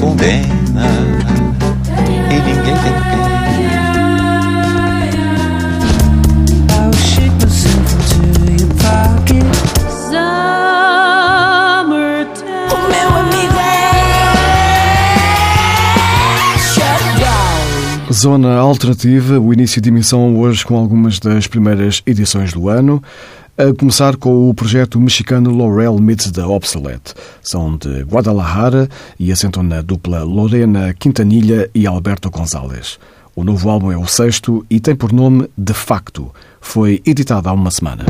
Condena e ninguém tem pena. Pocket. Zona Alternativa, o início de emissão hoje com algumas das primeiras edições do ano, a começar com o projeto mexicano Laurel Meets the Obsolete. São de Guadalajara e assentam na dupla Lorena Quintanilha e Alberto González. O novo álbum é o sexto e tem por nome De Facto. Foi editado há uma semana.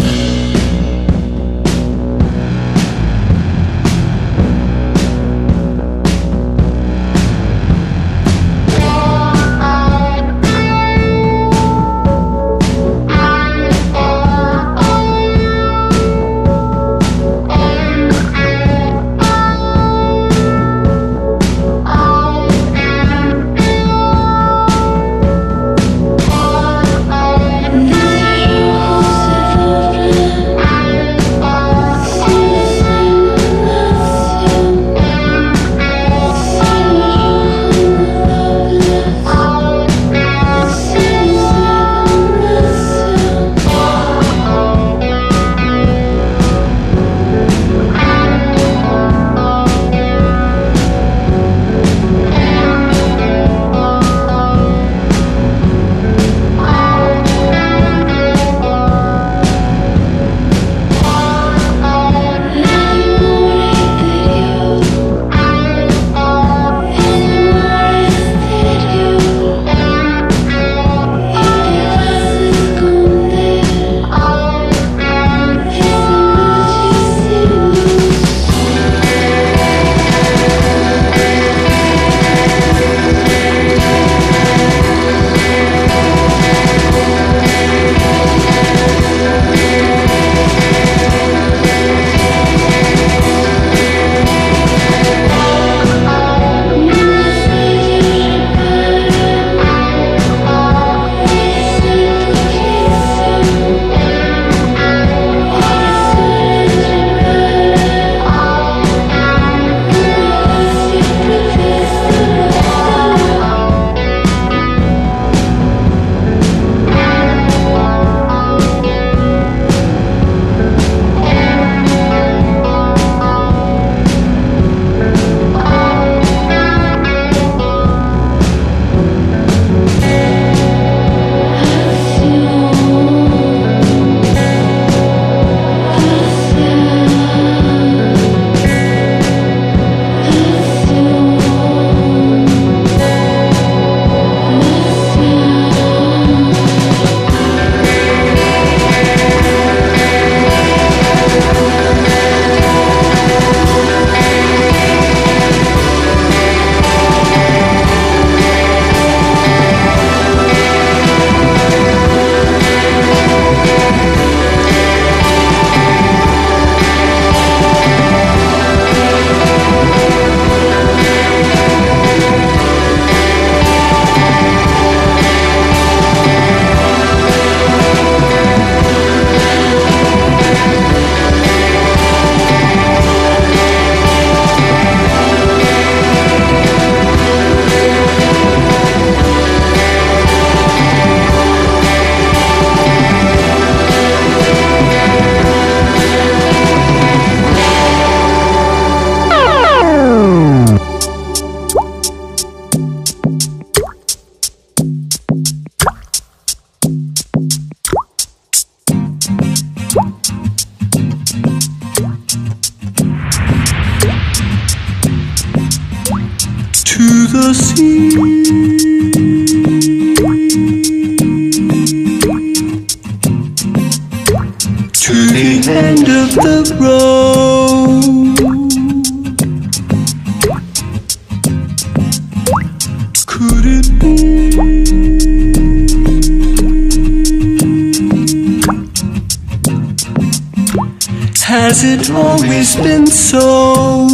So,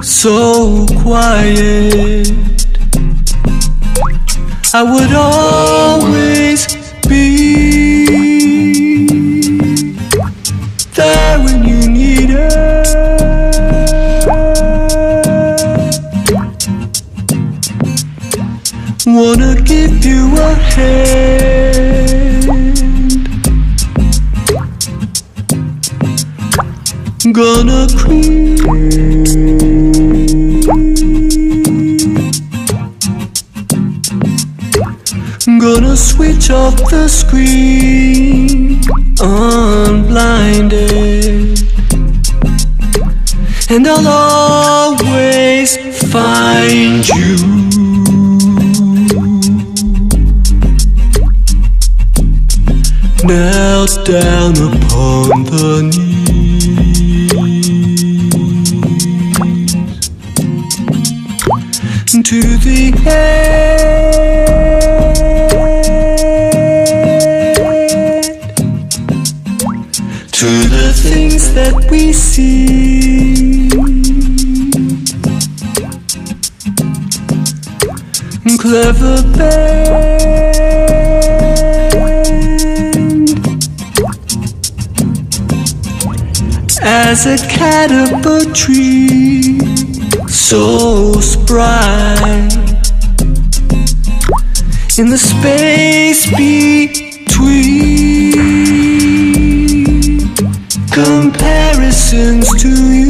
so quiet? I would always be there when you need it. Wanna give you a hand. Gonna creep. Gonna switch off the screen, unblinded. And I'll as a cat up a tree, so spry in the space between comparisons to you.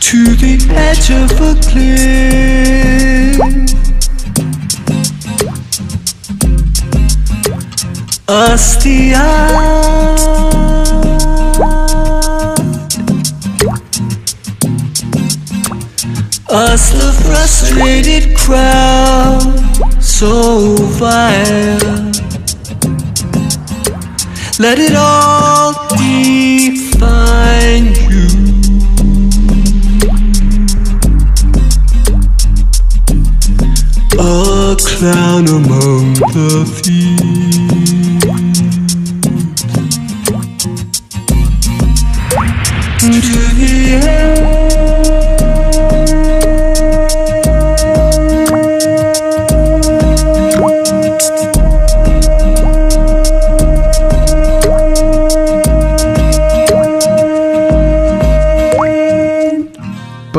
To the edge of a cliff. Us the Us the frustrated crowd, so vile. Let it all define you. A clown among the thieves.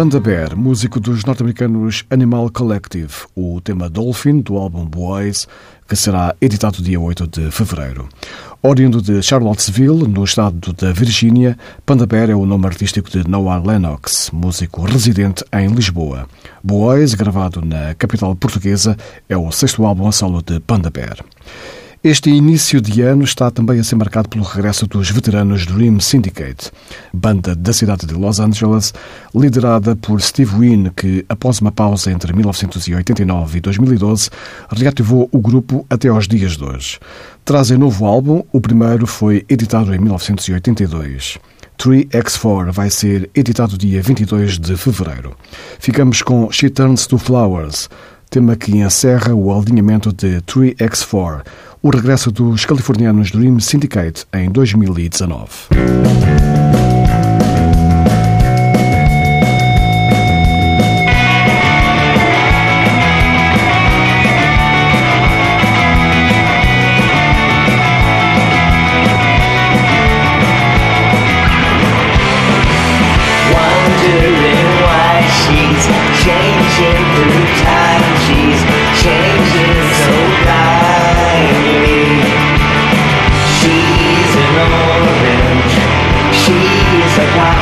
Panda Bear, músico dos norte-americanos Animal Collective, o tema Dolphin do álbum Boys, que será editado dia 8 de fevereiro. Oriundo de Charlottesville, no estado da Virgínia, Panda Bear é o nome artístico de Noah Lennox, músico residente em Lisboa. Boys, gravado na capital portuguesa, é o sexto álbum a solo de Panda Bear. Este início de ano está também a ser marcado pelo regresso dos veteranos Dream Syndicate, banda da cidade de Los Angeles, liderada por Steve Wynn, que, após uma pausa entre 1989 e 2012, reativou o grupo até aos dias de hoje. Trazem novo álbum, o primeiro foi editado em 1982. 3X4 vai ser editado dia 22 de fevereiro. Ficamos com She Turns to Flowers, tema que encerra o alinhamento de 3X4, o regresso dos californianos Dream Syndicate em 2019.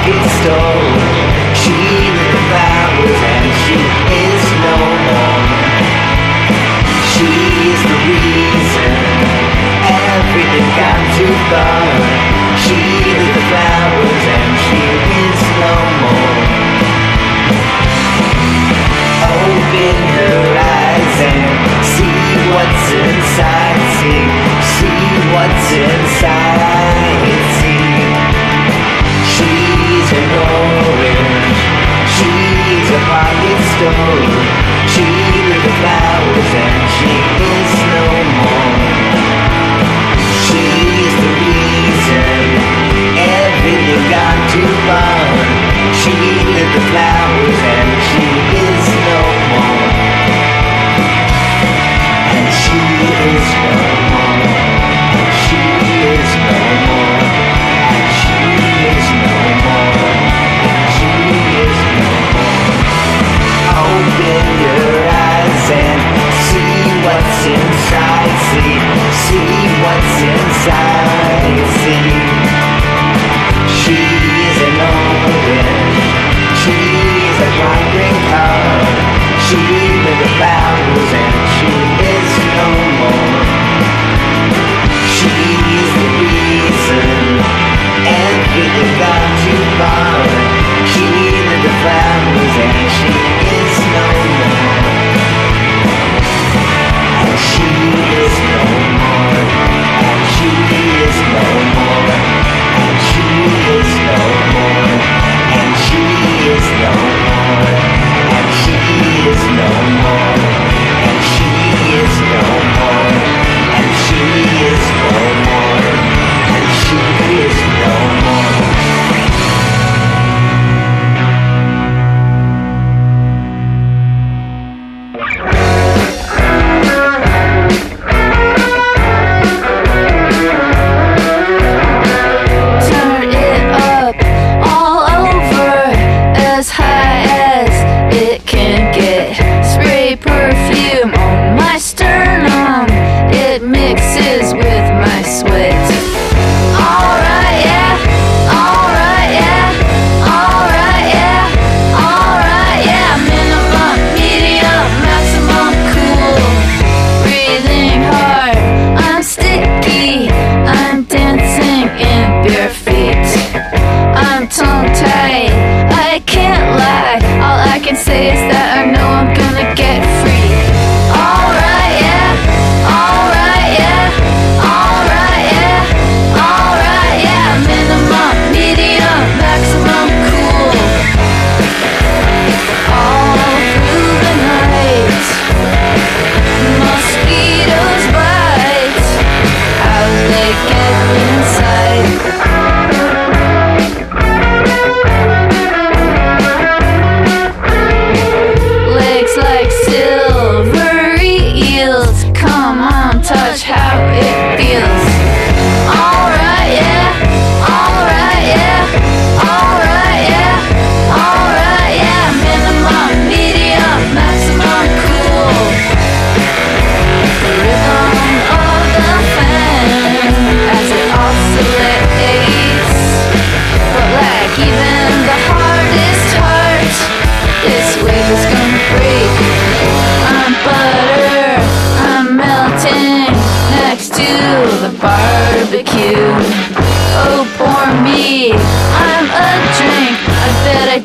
A pocket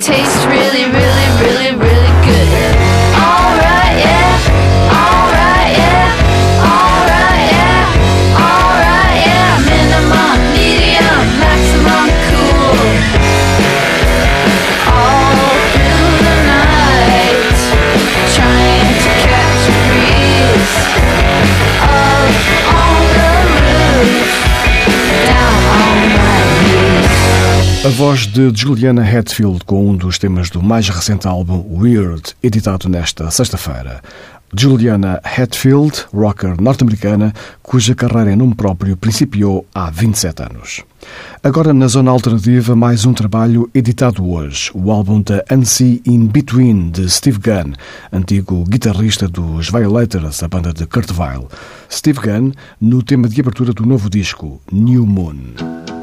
taste really, really, A voz de Juliana Hatfield com um dos temas do mais recente álbum Weird, editado nesta sexta-feira. Juliana Hatfield, rocker norte-americana, cuja carreira em nome próprio principiou há 27 anos. Agora, na zona alternativa, mais um trabalho editado hoje, o álbum da Unsee In Between, de Steve Gunn, antigo guitarrista dos Violators, a banda de Kurt Weill. Steve Gunn, no tema de abertura do novo disco, New Moon.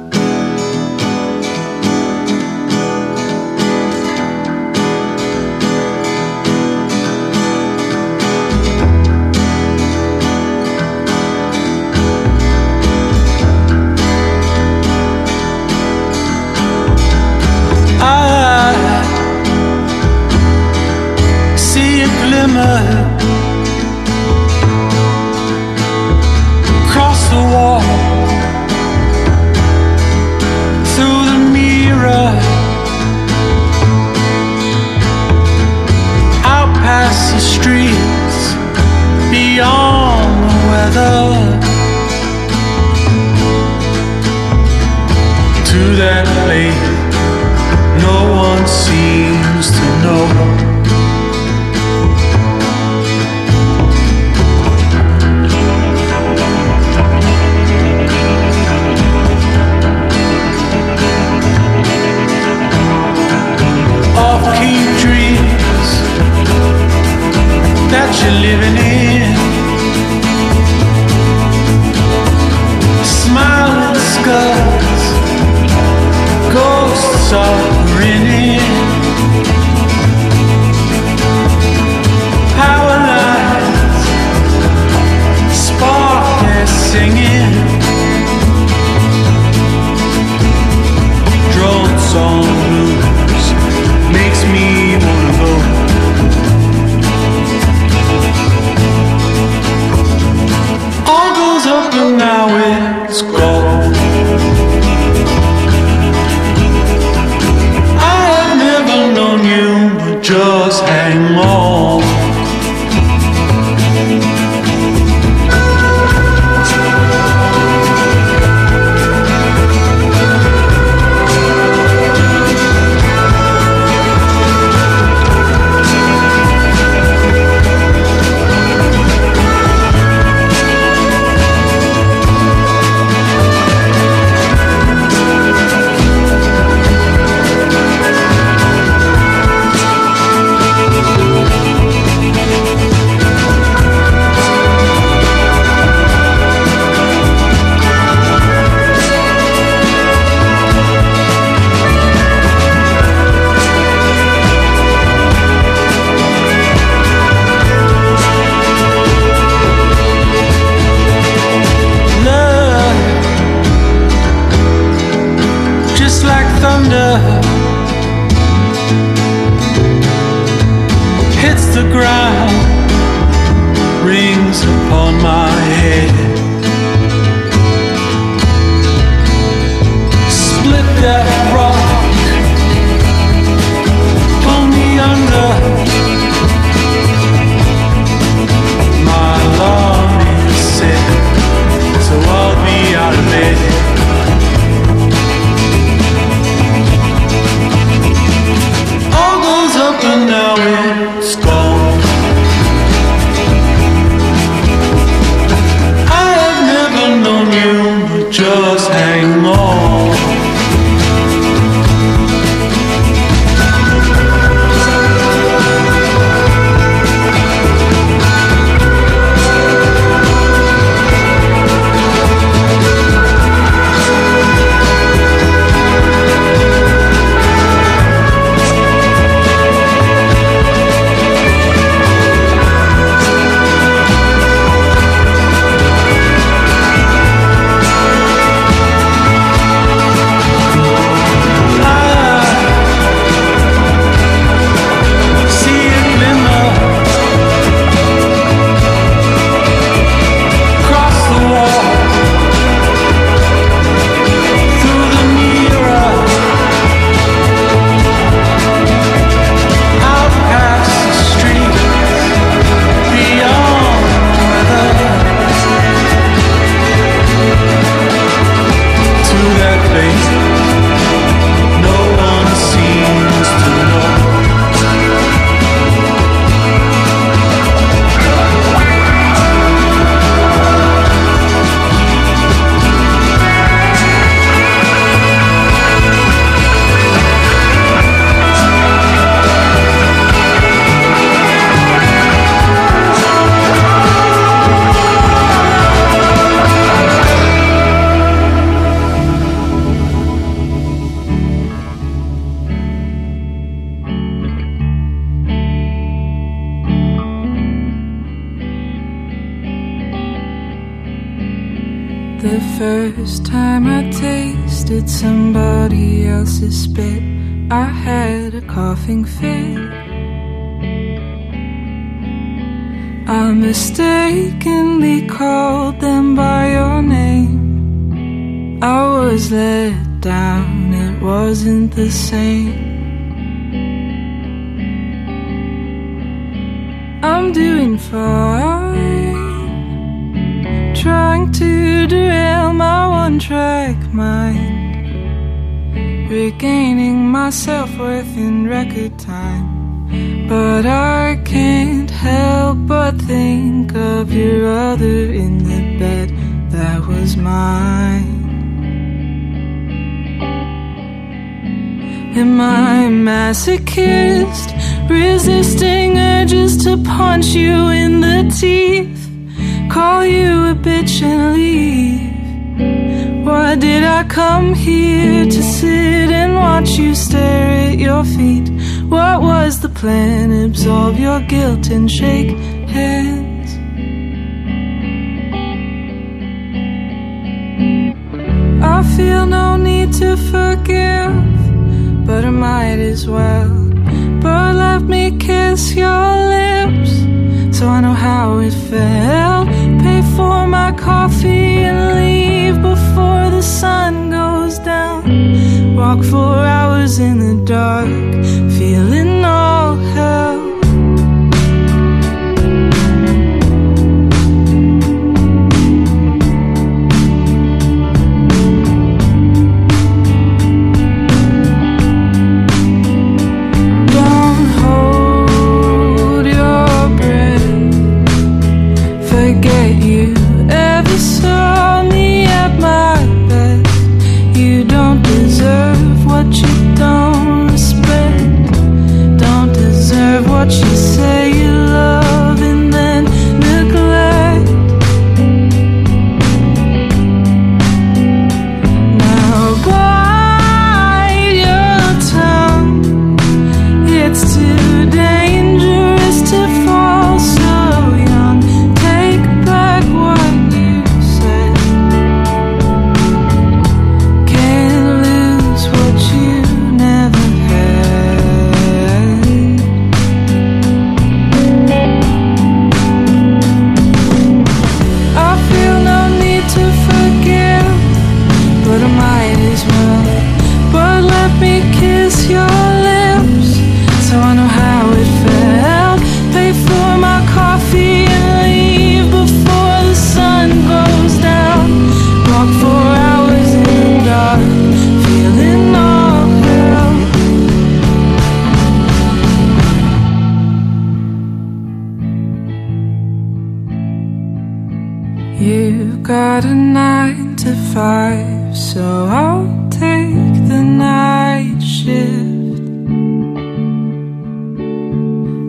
Just hang on. I can't help but think of your other in the bed that was mine. Am I masochist? Resisting urges to punch you in the teeth call you a bitch and leave. Why did I come here to sit and watch you stare at your feet? What was the plan? Absolve your guilt and shake hands. I feel no need to forgive, but I might as well. But let me kiss your lips so I know how it felt. Pay for my coffee and leave before the sun goes down. Walk for hours in the dark, feeling all hell.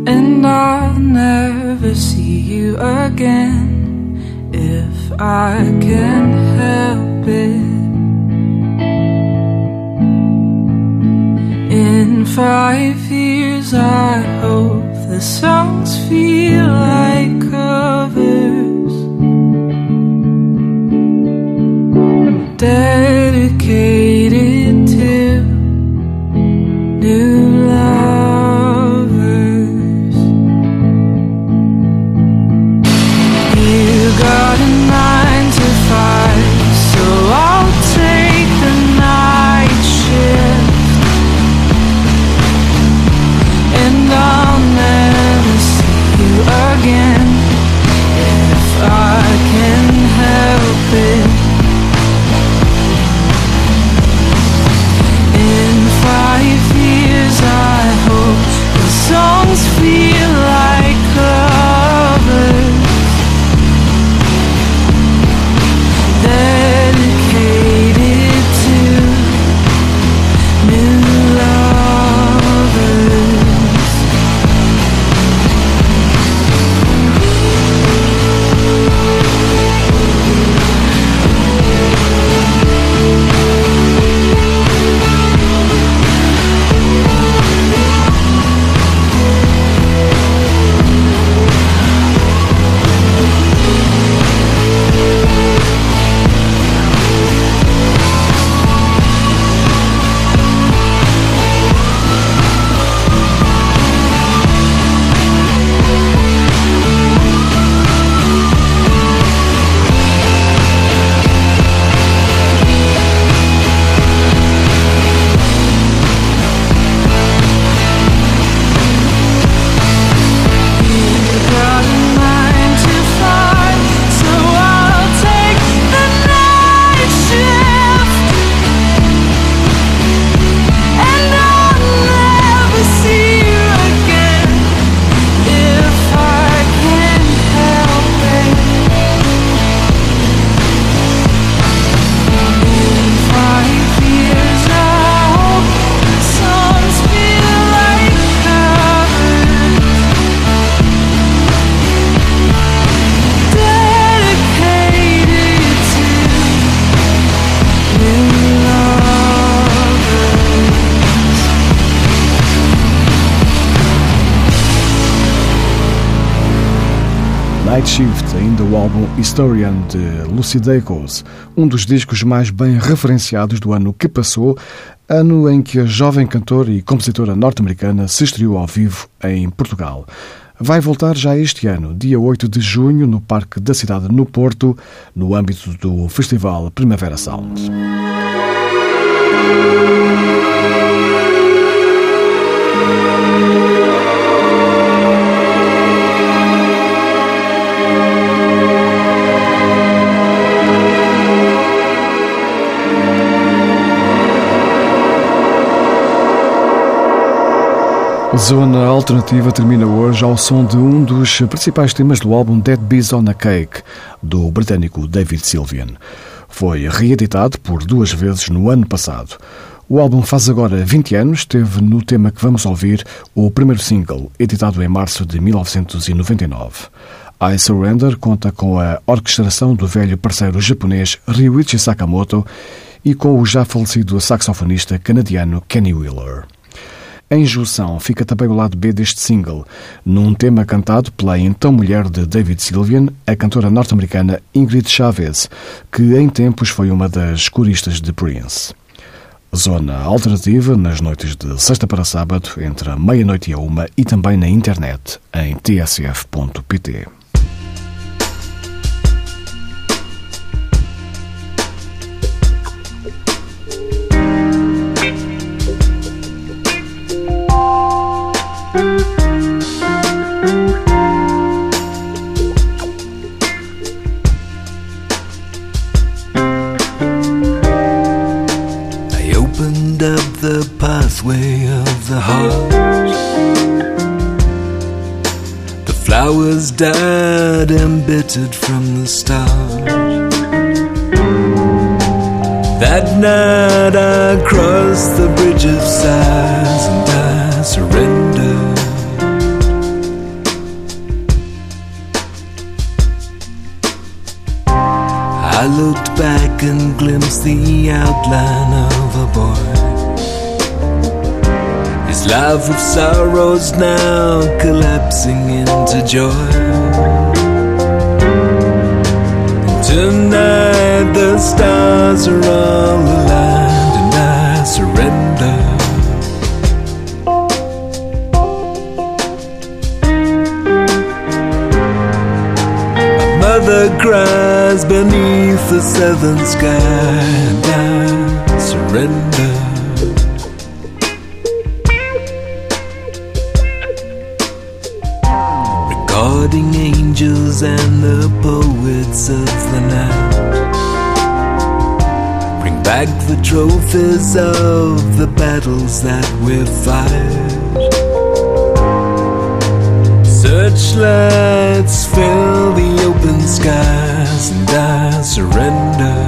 And I'll never see you again if I can help it. In five years, I hope the songs feel like covers. dedicated Night Shift, ainda o álbum Historian de Lucy Dacus, um dos discos mais bem referenciados do ano que passou, ano em que a jovem cantora e compositora norte-americana se estreou ao vivo em Portugal. Vai voltar já este ano, dia 8 de junho, no Parque da Cidade, no Porto, no âmbito do Festival Primavera Sound. Zona Alternativa termina hoje ao som de um dos principais temas do álbum Dead Bees on a Cake, do britânico David Sylvian. Foi reeditado por duas vezes no ano passado. O álbum faz agora 20 anos, teve no tema que vamos ouvir o primeiro single, editado em março de 1999. I Surrender conta com a orquestração do velho parceiro japonês Ryuichi Sakamoto e com o já falecido saxofonista canadiano Kenny Wheeler. Em junção fica também o lado B deste single, num tema cantado pela então mulher de David Sylvian, a cantora norte-americana Ingrid Chavez, que em tempos foi uma das coristas de Prince. Zona alternativa nas noites de sexta para sábado, entre a meia-noite e a uma, e também na internet em tsf.pt. died embittered from the start. That night I crossed the bridge of sighs and I surrendered. I looked back and glimpsed the outline of a boy. Life of sorrows now collapsing into joy. Tonight the stars are all aligned and I surrender. Mother cries beneath the southern sky and I surrender. And the poets of the night. Bring back the trophies of the battles that we've fought. Searchlights fill the open skies and I surrender.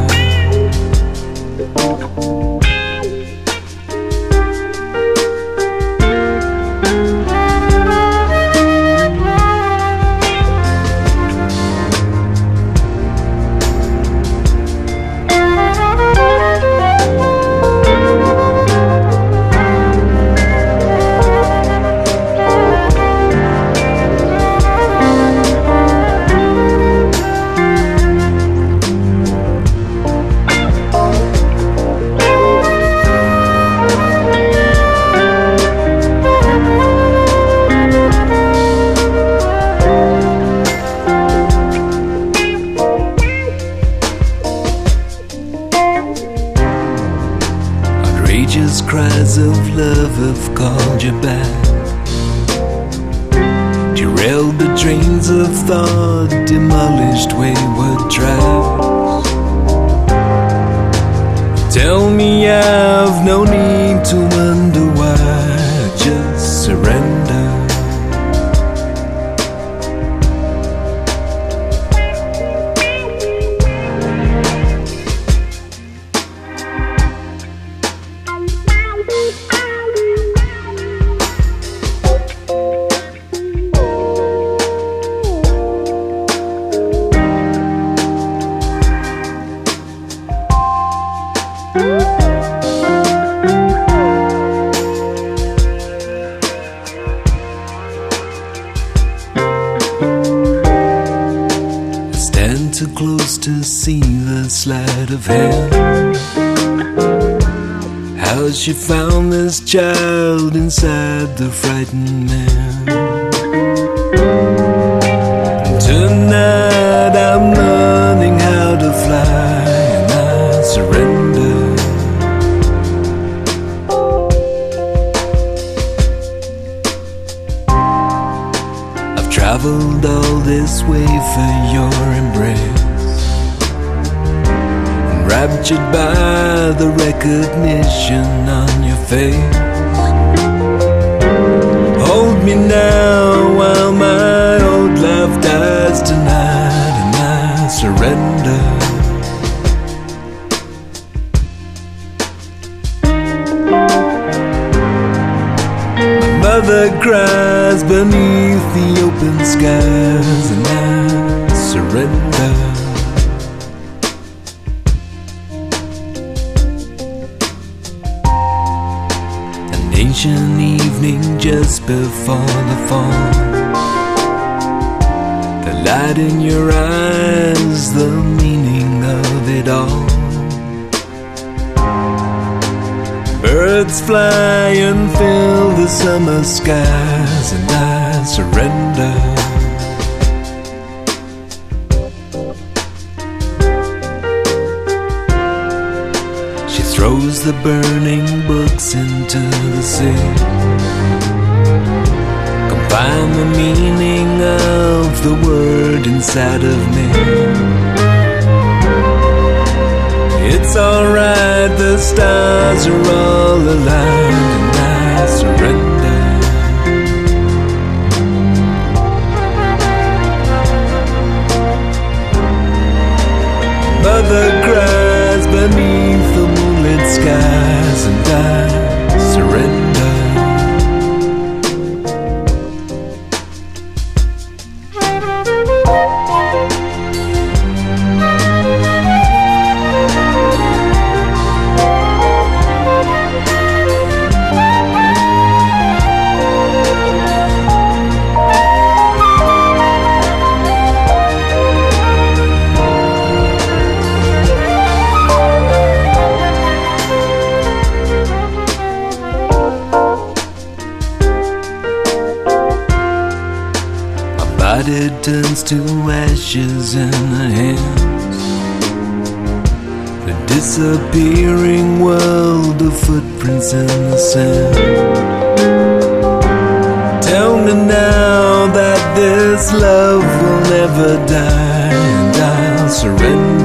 Of thought, demolished wayward tracks. Tell me I've no need to for your embrace. Enraptured by the recognition on your face. Hold me now while my old love dies tonight and I surrender. Mother cries beneath the open skies before the fall. The light in your eyes, the meaning of it all. Birds fly and fill the summer skies, and I surrender. She throws the burning books into the sea. The meaning of the word inside of me. It's alright, the stars are all aligned, and I surrender. Mother cries beneath the moonlit skies, sand. Tell me now that this love will never die, and I'll surrender.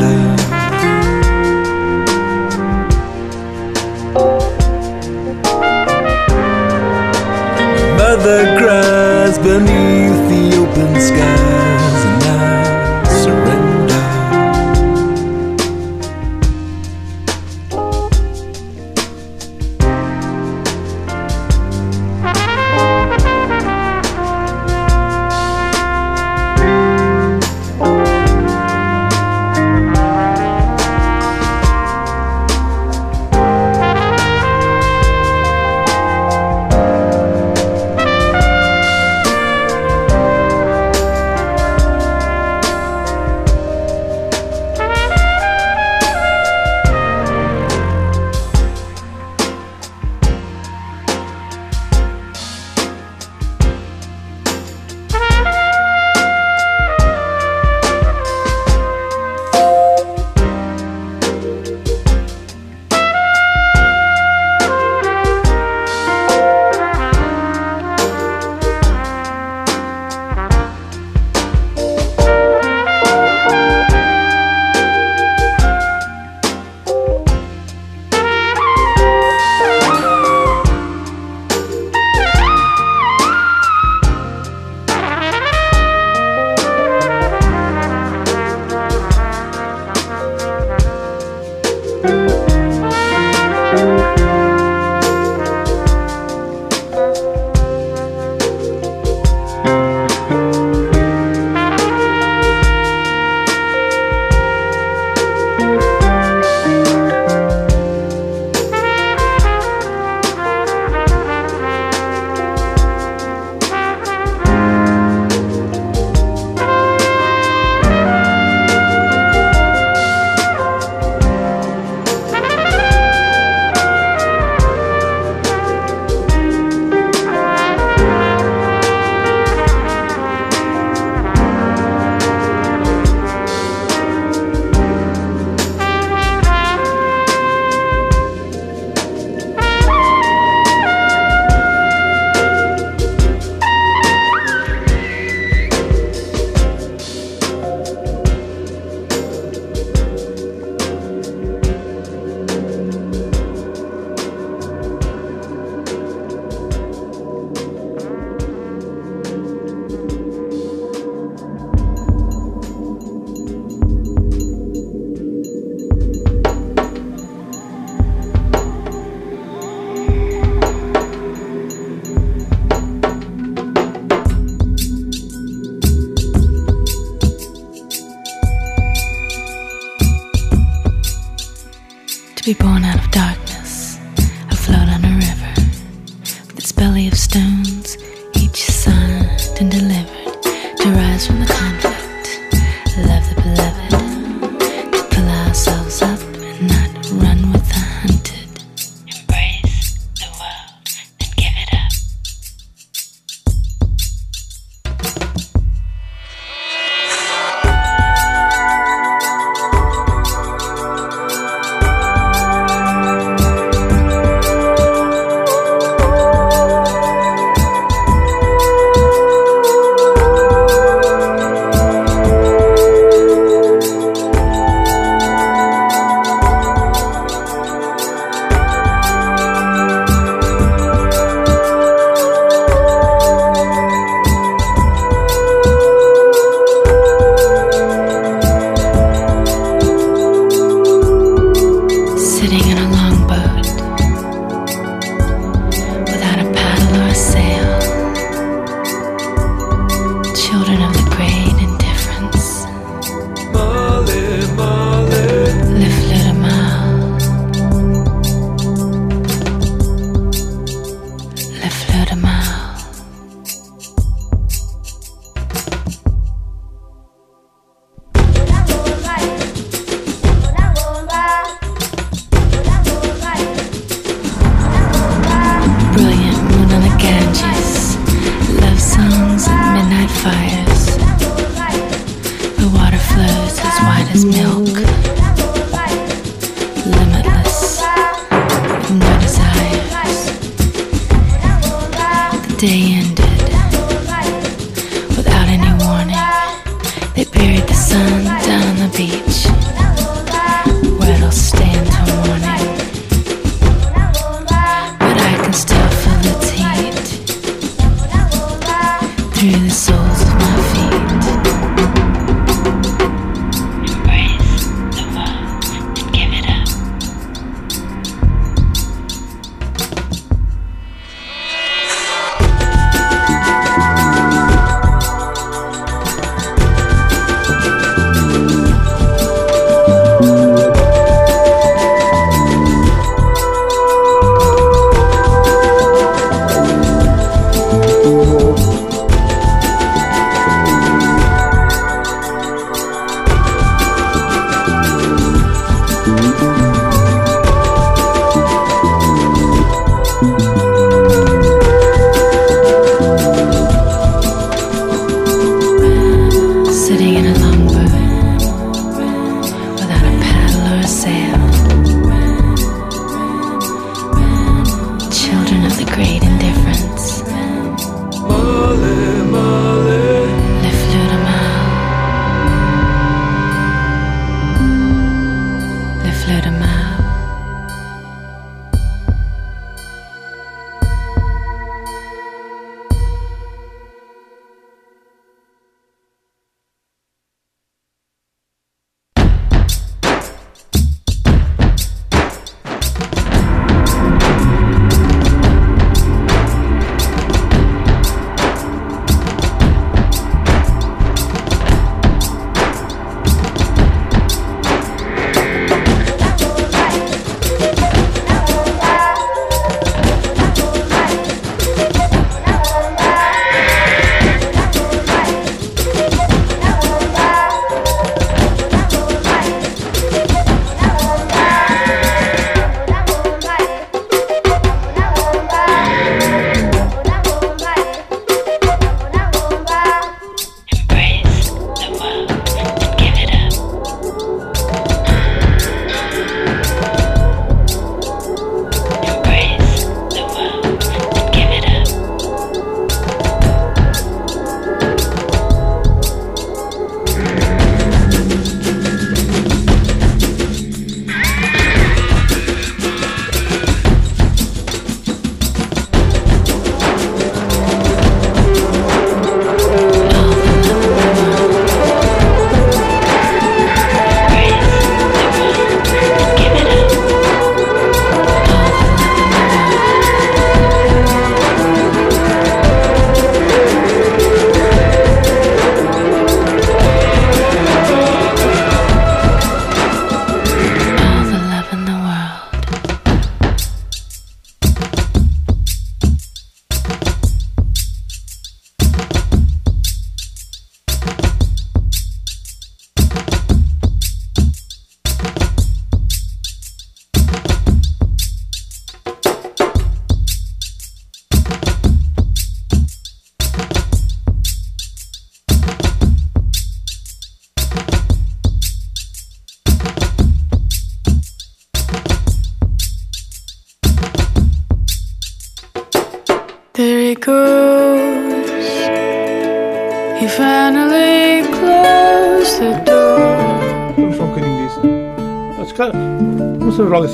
Born out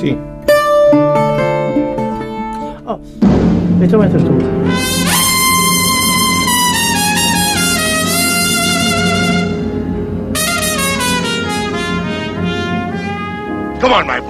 Começamos logo assim. Oh, então entras tu. Come on, my